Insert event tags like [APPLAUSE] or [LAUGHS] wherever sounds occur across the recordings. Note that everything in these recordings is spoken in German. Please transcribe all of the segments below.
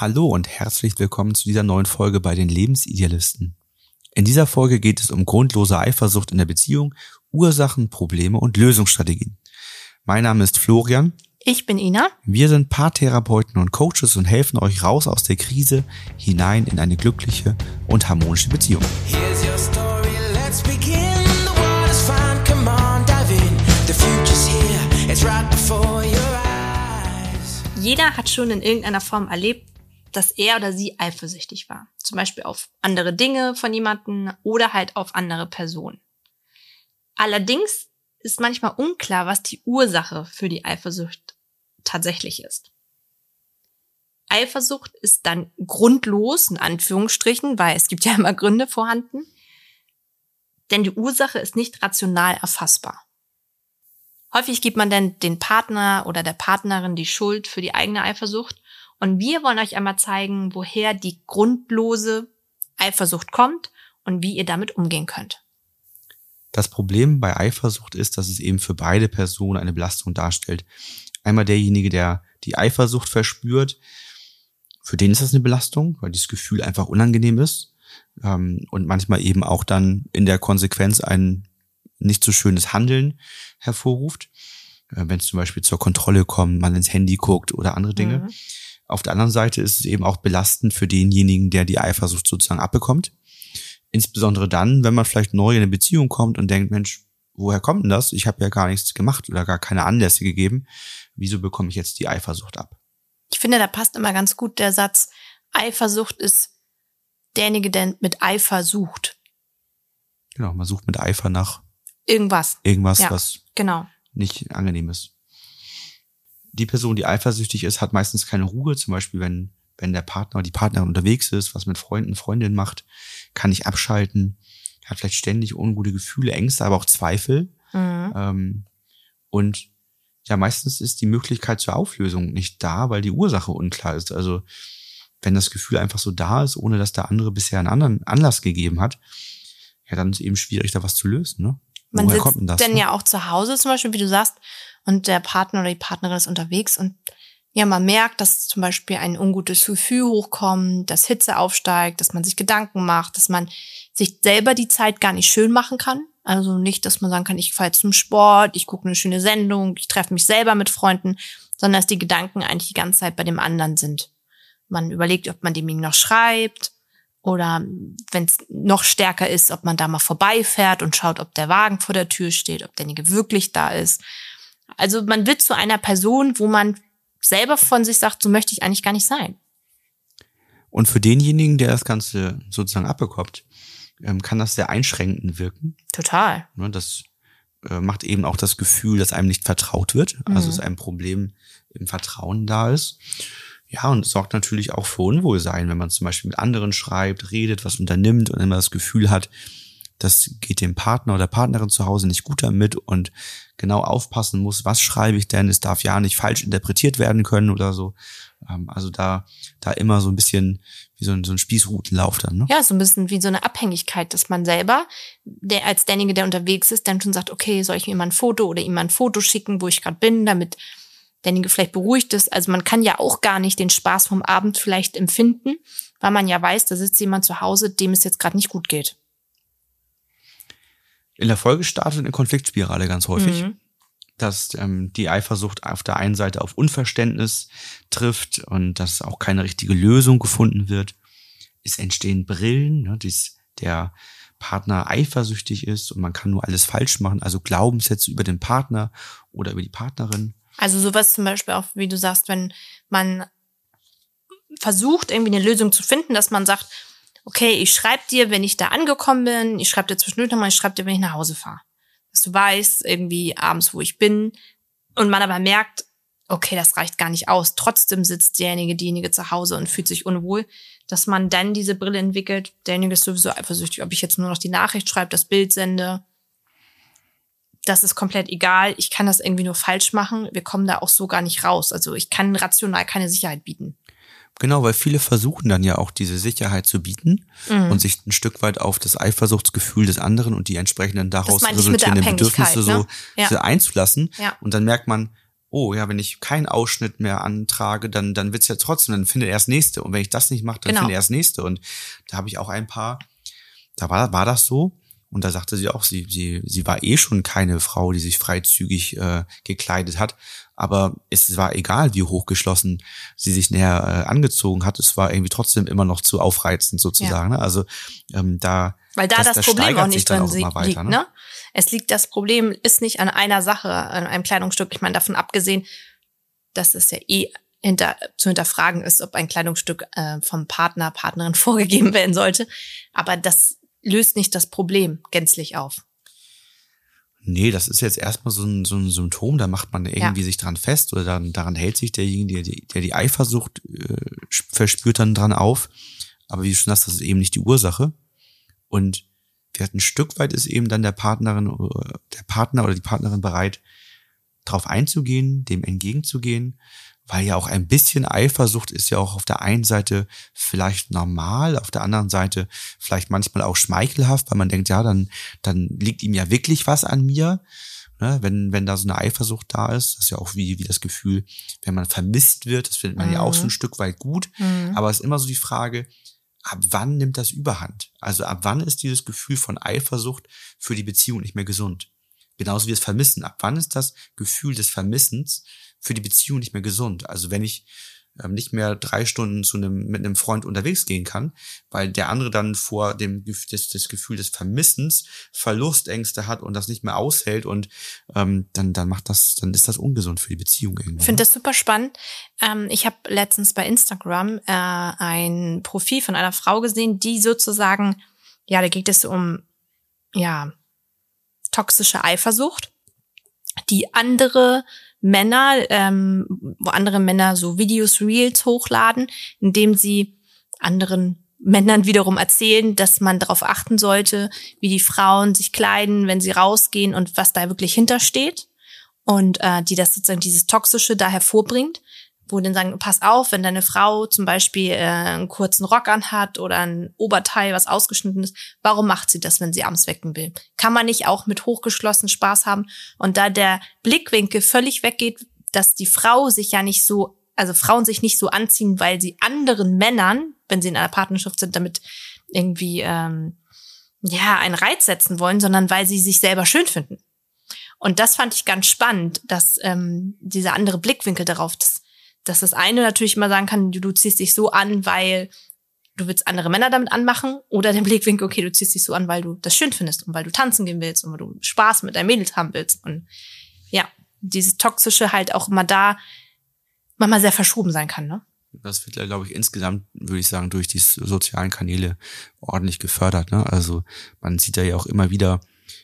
Hallo und herzlich willkommen zu dieser neuen Folge bei den Lebensidealisten. In dieser Folge geht es um grundlose Eifersucht in der Beziehung, Ursachen, Probleme und Lösungsstrategien. Mein Name ist Florian. Ich bin Ina. Wir sind Paartherapeuten und Coaches und helfen euch raus aus der Krise hinein in eine glückliche und harmonische Beziehung. Here's your story, let's begin. The world is fine, come on, dive in. The future's here, it's right before your eyes. Jeder hat schon in irgendeiner Form erlebt, dass er oder sie eifersüchtig war. Zum Beispiel auf andere Dinge von jemandem oder halt auf andere Personen. Allerdings ist manchmal unklar, was die Ursache für die Eifersucht tatsächlich ist. Eifersucht ist dann grundlos, in Anführungsstrichen, weil es gibt ja immer Gründe vorhanden, denn die Ursache ist nicht rational erfassbar. Häufig gibt man dann den Partner oder der Partnerin die Schuld für die eigene Eifersucht und wir wollen euch einmal zeigen, woher die grundlose Eifersucht kommt und wie ihr damit umgehen könnt. Das Problem bei Eifersucht ist, dass es eben für beide Personen eine Belastung darstellt. Einmal derjenige, der die Eifersucht verspürt, für den ist das eine Belastung, weil dieses Gefühl einfach unangenehm ist ähm, und manchmal eben auch dann in der Konsequenz ein nicht so schönes Handeln hervorruft, äh, wenn es zum Beispiel zur Kontrolle kommt, man ins Handy guckt oder andere Dinge. Mhm. Auf der anderen Seite ist es eben auch belastend für denjenigen, der die Eifersucht sozusagen abbekommt. Insbesondere dann, wenn man vielleicht neu in eine Beziehung kommt und denkt, Mensch, woher kommt denn das? Ich habe ja gar nichts gemacht oder gar keine Anlässe gegeben. Wieso bekomme ich jetzt die Eifersucht ab? Ich finde, da passt immer ganz gut der Satz, Eifersucht ist derjenige, der mit Eifer sucht. Genau, man sucht mit Eifer nach Irgendwas. irgendwas, Ja. was Genau. nicht angenehm ist. Die Person, die eifersüchtig ist, hat meistens keine Ruhe. Zum Beispiel, wenn, wenn der Partner oder die Partnerin unterwegs ist, was mit Freunden, Freundinnen macht, kann nicht abschalten, hat vielleicht ständig ungute Gefühle, Ängste, aber auch Zweifel. Mhm. Ähm, und ja, meistens ist die Möglichkeit zur Auflösung nicht da, weil die Ursache unklar ist. Also wenn das Gefühl einfach so da ist, ohne dass der andere bisher einen anderen Anlass gegeben hat, ja, dann ist eben schwierig, da was zu lösen. Ne? Man Woher sitzt denn das? denn ne? ja auch zu Hause zum Beispiel, wie du sagst, und der Partner oder die Partnerin ist unterwegs und ja, man merkt, dass zum Beispiel ein ungutes Gefühl hochkommt, dass Hitze aufsteigt, dass man sich Gedanken macht, dass man sich selber die Zeit gar nicht schön machen kann. Also nicht, dass man sagen kann, ich fahre jetzt zum Sport, ich gucke eine schöne Sendung, ich treffe mich selber mit Freunden, sondern dass die Gedanken eigentlich die ganze Zeit bei dem anderen sind. Man überlegt, ob man dem noch schreibt oder wenn es noch stärker ist, ob man da mal vorbeifährt und schaut, ob der Wagen vor der Tür steht, ob derjenige wirklich da ist. Also man wird zu einer Person, wo man selber von sich sagt, so möchte ich eigentlich gar nicht sein. Und für denjenigen, der das Ganze sozusagen abbekommt, ähm, kann das sehr einschränkend wirken. Total. Ne, Das äh, macht eben auch das Gefühl, dass einem nicht vertraut wird. Also Mhm. dass ein Problem im Vertrauen da ist. Ja, und sorgt natürlich auch für Unwohlsein, wenn man zum Beispiel mit anderen schreibt, redet, was unternimmt und immer das Gefühl hat, das geht dem Partner oder Partnerin zu Hause nicht gut damit und genau aufpassen muss, was schreibe ich denn? Es darf ja nicht falsch interpretiert werden können oder so. Ähm, Also da, da immer so ein bisschen wie so ein, so ein Spießrutenlauf dann. Ne? Ja, so ein bisschen wie so eine Abhängigkeit, dass man selber, der als derjenige, der unterwegs ist, dann schon sagt, okay, soll ich mir mal ein Foto oder ihm mal ein Foto schicken, wo ich gerade bin, damit derjenige vielleicht beruhigt ist. Also man kann ja auch gar nicht den Spaß vom Abend vielleicht empfinden, weil man ja weiß, da sitzt jemand zu Hause, dem es jetzt gerade nicht gut geht. In der Folge startet eine Konfliktspirale ganz häufig. Mhm. dass ähm, die Eifersucht auf der einen Seite auf Unverständnis trifft und dass auch keine richtige Lösung gefunden wird. Es entstehen Brillen, ne, dass der Partner eifersüchtig ist und man kann nur alles falsch machen, also Glaubenssätze über den Partner oder über die Partnerin. Also sowas zum Beispiel auch, wie du sagst, wenn man versucht, irgendwie eine Lösung zu finden, dass man sagt, okay, ich schreibe dir, wenn ich da angekommen bin, ich schreibe dir zwischendurch nochmal, ich schreibe dir, wenn ich nach Hause fahre. Dass du weißt, irgendwie abends, wo ich bin. Und man aber merkt, okay, das reicht gar nicht aus. Trotzdem sitzt derjenige, diejenige zu Hause und fühlt sich unwohl, dass man dann diese Brille entwickelt. Derjenige ist sowieso eifersüchtig, ob ich jetzt nur noch die Nachricht schreibe, das Bild sende. Das ist komplett egal. Ich kann das irgendwie nur falsch machen. Wir kommen da auch so gar nicht raus. Also ich kann rational keine Sicherheit bieten. Genau, weil viele versuchen dann ja auch diese Sicherheit zu bieten Mhm. und sich ein Stück weit auf das Eifersuchtsgefühl des anderen und die entsprechenden daraus resultierenden Bedürfnisse Abhängigkeit, so, ne? Ja. einzulassen. Ja. Und dann merkt man, oh ja, wenn ich keinen Ausschnitt mehr antrage, dann, dann wird's ja trotzdem, dann findet er das nächste. Und wenn ich das nicht mache, dann Genau. findet er das nächste. Und da habe ich auch ein paar, da war, war das so. Und da sagte sie auch, sie, sie, sie war eh schon keine Frau, die sich freizügig äh, gekleidet hat. Aber es war egal, wie hochgeschlossen sie sich näher äh, angezogen hat. Es war irgendwie trotzdem immer noch zu aufreizend sozusagen. Ne? Also ähm, da Weil da das- das, das Problem auch nicht drin auch immer weiter, liegt, ne? ne? Es liegt, das Problem ist nicht an einer Sache, an einem Kleidungsstück. Ich meine, davon abgesehen, dass es ja eh hinter, zu hinterfragen ist, ob ein Kleidungsstück äh, vom Partner, Partnerin [LAUGHS] vorgegeben werden sollte. Aber das löst nicht das Problem gänzlich auf. Nee, das ist jetzt erstmal so ein, so ein Symptom, da macht man irgendwie sich dran fest oder dann, daran hält sich derjenige, der die, der die Eifersucht äh, verspürt, dann dran auf. Aber wie du schon sagst, das ist eben nicht die Ursache. Und wir hatten ein Stück weit ist eben dann der Partnerin, oder der Partner oder die Partnerin bereit, darauf einzugehen, dem entgegenzugehen, weil ja auch ein bisschen Eifersucht ist ja auch auf der einen Seite vielleicht normal, auf der anderen Seite vielleicht manchmal auch schmeichelhaft, weil man denkt, ja, dann, dann liegt ihm ja wirklich was an mir. Ne, wenn, wenn da so eine Eifersucht da ist, das ist ja auch wie, wie das Gefühl, wenn man vermisst wird, das findet man ja auch so ein Stück weit gut. Aber es ist immer so die Frage, ab wann nimmt das überhand? Also ab wann ist dieses Gefühl von Eifersucht für die Beziehung nicht mehr gesund? Genauso wie das Vermissen. Ab wann ist das Gefühl des Vermissens für die Beziehung nicht mehr gesund? Also wenn ich ähm, nicht mehr drei Stunden zu einem, mit einem Freund unterwegs gehen kann, weil der andere dann vor dem das, das Gefühl des Vermissens Verlustängste hat und das nicht mehr aushält und ähm, dann, dann macht das, dann ist das ungesund für die Beziehung irgendwie. Ich finde das super spannend. Ähm, ich habe letztens bei Instagram äh, ein Profil von einer Frau gesehen, die sozusagen, ja, da geht es um, ja, toxische Eifersucht, die andere Männer, ähm, wo andere Männer so Videos, Reels hochladen, indem sie anderen Männern wiederum erzählen, dass man darauf achten sollte, wie die Frauen sich kleiden, wenn sie rausgehen und was da wirklich hintersteht und äh, die das sozusagen dieses Toxische da hervorbringt, wo dann sagen, pass auf, wenn deine Frau zum Beispiel äh, einen kurzen Rock anhat oder ein Oberteil, was ausgeschnitten ist, warum macht sie das, wenn sie abends wecken will? Kann man nicht auch mit hochgeschlossen Spaß haben? Und da der Blickwinkel völlig weggeht, dass die Frau sich ja nicht so, also Frauen sich nicht so anziehen, weil sie anderen Männern, wenn sie in einer Partnerschaft sind, damit irgendwie ähm, ja einen Reiz setzen wollen, sondern weil sie sich selber schön finden. Und das fand ich ganz spannend, dass ähm, dieser andere Blickwinkel darauf, dass, dass das eine natürlich immer sagen kann, du, du ziehst dich so an, weil du willst andere Männer damit anmachen, oder der [LAUGHS] Blickwinkel, okay, du ziehst dich so an, weil du das schön findest und weil du tanzen gehen willst und weil du Spaß mit deinen Mädels haben willst. Und ja, dieses Toxische halt auch immer da manchmal sehr verschoben sein kann, ne? Das wird, glaube ich, insgesamt, würde ich sagen, durch die sozialen Kanäle ordentlich gefördert. Ne? Also man sieht da ja auch immer wieder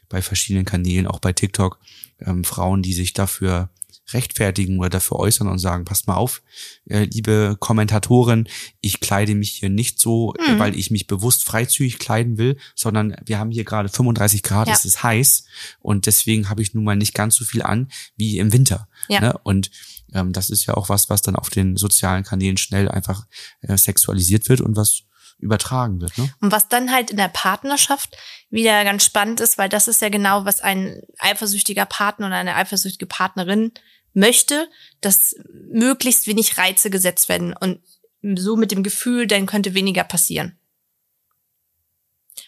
bei verschiedenen Kanälen, auch bei TikTok, ähm, Frauen, die sich dafür rechtfertigen oder dafür äußern und sagen, passt mal auf, äh, liebe Kommentatorin, ich kleide mich hier nicht so, äh, Mhm. weil ich mich bewusst freizügig kleiden will, sondern wir haben hier gerade 35 Grad, Ja. es ist heiß und deswegen habe ich nun mal nicht ganz so viel an wie im Winter. Ja. Ne? Und ähm, das ist ja auch was, was dann auf den sozialen Kanälen schnell einfach äh, sexualisiert wird und was übertragen wird. Ne? Und was dann halt in der Partnerschaft wieder ganz spannend ist, weil das ist ja genau, was ein eifersüchtiger Partner oder eine eifersüchtige Partnerin möchte, dass möglichst wenig Reize gesetzt werden und so mit dem Gefühl, dann könnte weniger passieren.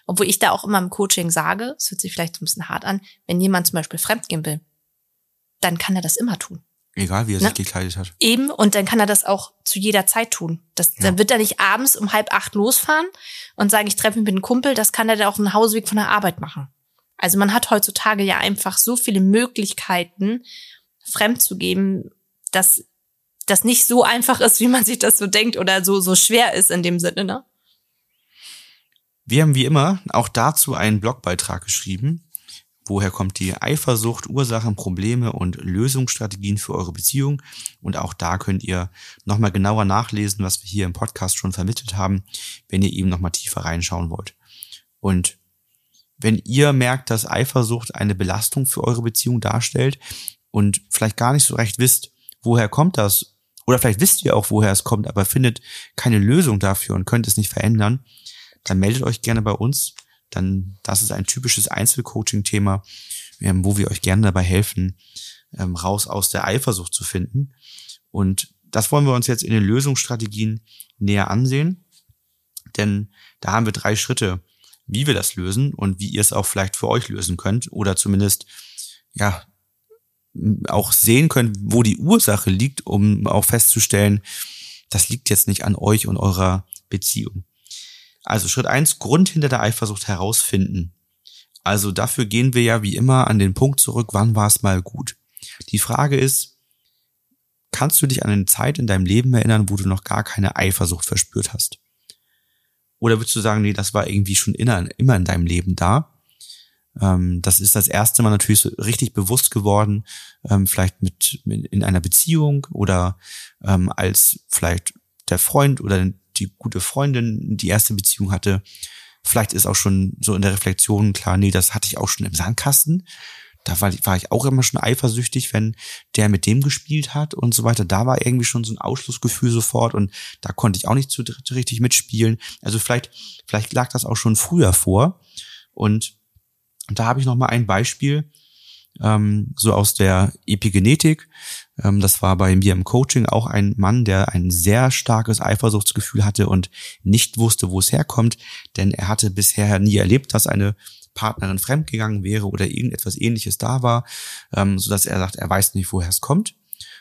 Obwohl ich da auch immer im Coaching sage, es hört sich vielleicht so ein bisschen hart an, wenn jemand zum Beispiel fremdgehen will, dann kann er das immer tun. Egal, wie er Ne? sich gekleidet hat. Eben, und dann kann er das auch zu jeder Zeit tun. Das, Dann wird er nicht abends um halb acht losfahren und sagen, ich treffe mich mit einem Kumpel, das kann er dann auf dem Hausweg von der Arbeit machen. Also man hat heutzutage ja einfach so viele Möglichkeiten, fremd zu geben, dass das nicht so einfach ist, wie man sich das so denkt oder so, so schwer ist in dem Sinne, ne? Wir haben wie immer auch dazu einen Blogbeitrag geschrieben. Woher kommt die Eifersucht, Ursachen, Probleme und Lösungsstrategien für eure Beziehung? Und auch da könnt ihr nochmal genauer nachlesen, was wir hier im Podcast schon vermittelt haben, wenn ihr eben nochmal tiefer reinschauen wollt. Und wenn ihr merkt, dass Eifersucht eine Belastung für eure Beziehung darstellt und vielleicht gar nicht so recht wisst, woher kommt das, oder vielleicht wisst ihr auch, woher es kommt, aber findet keine Lösung dafür und könnt es nicht verändern, dann meldet euch gerne bei uns. Dann, das ist ein typisches Einzelcoaching-Thema, ähm, wo wir euch gerne dabei helfen, ähm, raus aus der Eifersucht zu finden. Und das wollen wir uns jetzt in den Lösungsstrategien näher ansehen. Denn da haben wir drei Schritte, wie wir das lösen und wie ihr es auch vielleicht für euch lösen könnt oder zumindest, ja, auch sehen könnt, wo die Ursache liegt, um auch festzustellen, das liegt jetzt nicht an euch und eurer Beziehung. Also Schritt eins: Grund hinter der Eifersucht herausfinden. Also dafür gehen wir ja wie immer an den Punkt zurück, wann war es mal gut. Die Frage ist, kannst du dich an eine Zeit in deinem Leben erinnern, wo du noch gar keine Eifersucht verspürt hast? Oder würdest du sagen, nee, das war irgendwie schon immer, immer in deinem Leben da? Ähm, das ist das erste Mal natürlich so richtig bewusst geworden, ähm, vielleicht mit, mit, in einer Beziehung oder ähm, als vielleicht der Freund oder die gute Freundin die erste Beziehung hatte Vielleicht ist auch schon so in der Reflexion klar, nee, das hatte ich auch schon im Sandkasten. Da war, war ich auch immer schon eifersüchtig, wenn der mit dem gespielt hat und so weiter. Da war irgendwie schon so ein Ausschlussgefühl sofort und da konnte ich auch nicht dritt richtig mitspielen. Also vielleicht, vielleicht lag das auch schon früher vor. Und da habe ich noch mal ein Beispiel ähm, so aus der Epigenetik. Ähm, das war bei mir im Coaching auch ein Mann, der ein sehr starkes Eifersuchtsgefühl hatte und nicht wusste, wo es herkommt, denn er hatte bisher nie erlebt, dass eine Partnerin fremdgegangen wäre oder irgendetwas ähnliches da war, ähm, so dass er sagt, er weiß nicht, woher es kommt.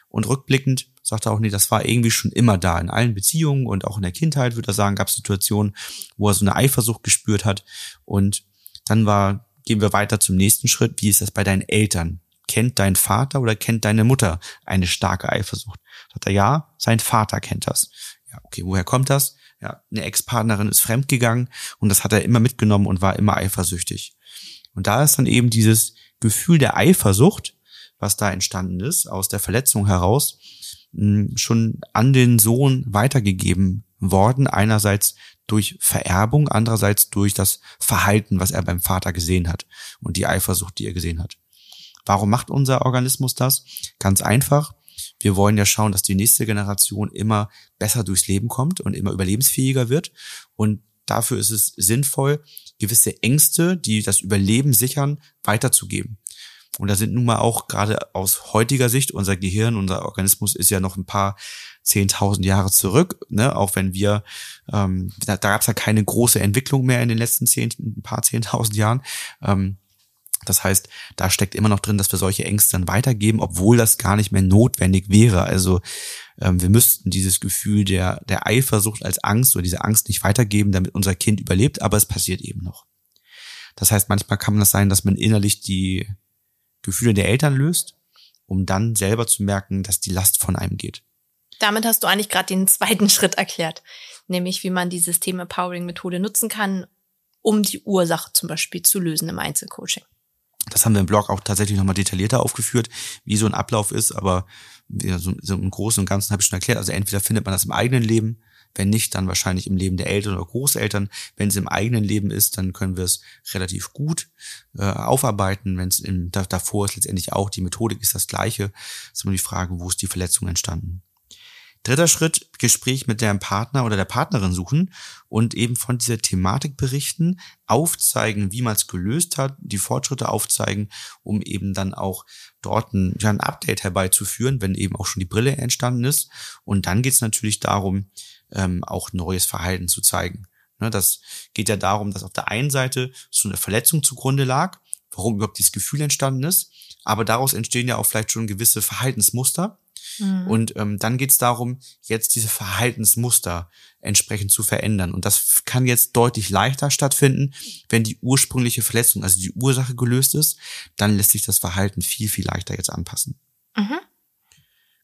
Und rückblickend sagt er auch, nee, das war irgendwie schon immer da. In allen Beziehungen und auch in der Kindheit, würde er sagen, gab es Situationen, wo er so eine Eifersucht gespürt hat. Und dann war gehen wir weiter zum nächsten Schritt. Wie ist das bei deinen Eltern? Kennt dein Vater oder kennt deine Mutter eine starke Eifersucht? Sagt er, ja, sein Vater kennt das. Ja, okay, woher kommt das? Ja, eine Ex-Partnerin ist fremdgegangen und das hat er immer mitgenommen und war immer eifersüchtig. Und da ist dann eben dieses Gefühl der Eifersucht, was da entstanden ist, aus der Verletzung heraus, schon an den Sohn weitergegeben worden. Einerseits durch Vererbung, andererseits durch das Verhalten, was er beim Vater gesehen hat und die Eifersucht, die er gesehen hat. Warum macht unser Organismus das? Ganz einfach. Wir wollen ja schauen, dass die nächste Generation immer besser durchs Leben kommt und immer überlebensfähiger wird. Und dafür ist es sinnvoll, gewisse Ängste, die das Überleben sichern, weiterzugeben. Und da sind nun mal auch gerade aus heutiger Sicht, unser Gehirn, unser Organismus ist ja noch ein paar zehntausend Jahre zurück, ne? auch wenn wir, ähm, da, da gab es ja keine große Entwicklung mehr in den letzten zehn, ein paar zehntausend Jahren. Ähm, das heißt, da steckt immer noch drin, dass wir solche Ängste dann weitergeben, obwohl das gar nicht mehr notwendig wäre. Also ähm, wir müssten dieses Gefühl der, der Eifersucht als Angst oder diese Angst nicht weitergeben, damit unser Kind überlebt, aber es passiert eben noch. Das heißt, manchmal kann das sein, dass man innerlich die Gefühle der Eltern löst, um dann selber zu merken, dass die Last von einem geht. Damit hast du eigentlich gerade den zweiten [LAUGHS] Schritt erklärt, nämlich wie man die System-Empowering-Methode nutzen kann, um die Ursache zum Beispiel zu lösen im Einzelcoaching. Das haben wir im Blog auch tatsächlich nochmal detaillierter aufgeführt, wie so ein Ablauf ist, aber so, so im Großen und Ganzen habe ich schon erklärt. Also entweder findet man das im eigenen Leben, wenn nicht, dann wahrscheinlich im Leben der Eltern oder Großeltern. Wenn es im eigenen Leben ist, dann können wir es relativ gut äh, aufarbeiten. Wenn es davor ist, letztendlich auch die Methodik ist das gleiche. Es ist immer die Frage, wo ist die Verletzung entstanden. Dritter Schritt, Gespräch mit dem Partner oder der Partnerin suchen und eben von dieser Thematik berichten, aufzeigen, wie man es gelöst hat, die Fortschritte aufzeigen, um eben dann auch dort ein, ja, ein Update herbeizuführen, wenn eben auch schon die Brille entstanden ist. Und dann geht es natürlich darum, ähm, auch neues Verhalten zu zeigen. Ne, das geht ja darum, dass auf der einen Seite so eine Verletzung zugrunde lag, warum überhaupt dieses Gefühl entstanden ist, aber daraus entstehen ja auch vielleicht schon gewisse Verhaltensmuster, Mhm. Und ähm, dann geht es darum, jetzt diese Verhaltensmuster entsprechend zu verändern. Und das kann jetzt deutlich leichter stattfinden, wenn die ursprüngliche Verletzung, also die Ursache gelöst ist, dann lässt sich das Verhalten viel, viel leichter jetzt anpassen. Mhm.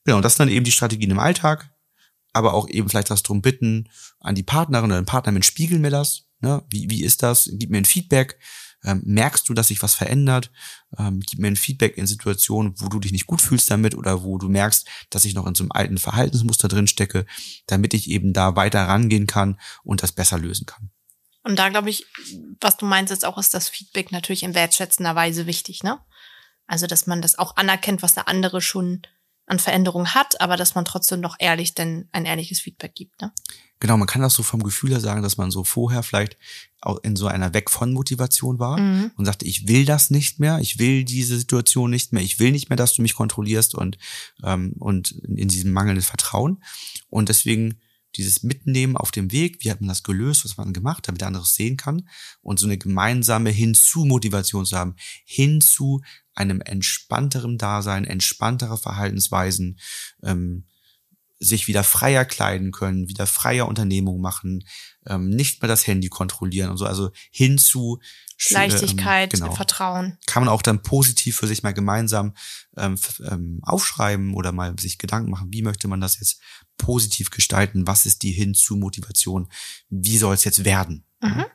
Genau, und das sind dann eben die Strategien im Alltag, aber auch eben vielleicht das drum bitten an die Partnerin oder den Partner, mit spiegeln mir das. Ne? Wie, wie ist das? Gib mir ein Feedback. Ähm, merkst du, dass sich was verändert? Ähm, gib mir ein Feedback in Situationen, wo du dich nicht gut fühlst damit oder wo du merkst, dass ich noch in so einem alten Verhaltensmuster drin stecke, damit ich eben da weiter rangehen kann und das besser lösen kann. Und da glaube ich, was du meinst jetzt auch, ist das Feedback natürlich in wertschätzender Weise wichtig, ne? Also, dass man das auch anerkennt, was der andere schon an Veränderung hat, aber dass man trotzdem noch ehrlich denn ein ehrliches Feedback gibt. Ne? Genau, man kann das so vom Gefühl her sagen, dass man so vorher vielleicht auch in so einer Weg von Motivation war Mhm. und sagte, ich will das nicht mehr, ich will diese Situation nicht mehr, ich will nicht mehr, dass du mich kontrollierst und, ähm, und in diesem mangelnden Vertrauen. Und deswegen dieses Mitnehmen auf dem Weg, wie hat man das gelöst, was man gemacht, damit der andere es sehen kann und so eine gemeinsame Hinzu-Motivation zu haben, hinzu einem entspannteren Dasein, entspanntere Verhaltensweisen, ähm, sich wieder freier kleiden können, wieder freier Unternehmungen machen, ähm, nicht mehr das Handy kontrollieren und so, also hinzu sch- Leichtigkeit, ähm, genau Vertrauen. kann man auch dann positiv für sich mal gemeinsam ähm, ähm, aufschreiben oder mal sich Gedanken machen, wie möchte man das jetzt positiv gestalten, was ist die Hinzu-Motivation, wie soll es jetzt werden. Mhm.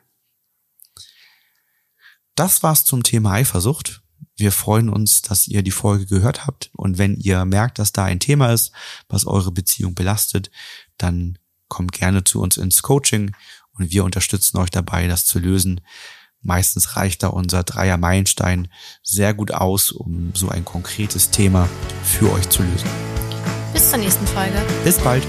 Das war's zum Thema Eifersucht. Wir freuen uns, dass ihr die Folge gehört habt und wenn ihr merkt, dass da ein Thema ist, was eure Beziehung belastet, dann kommt gerne zu uns ins Coaching und wir unterstützen euch dabei, das zu lösen. Meistens reicht da unser Dreier Meilenstein sehr gut aus, um so ein konkretes Thema für euch zu lösen. Bis zur nächsten Folge. Bis bald!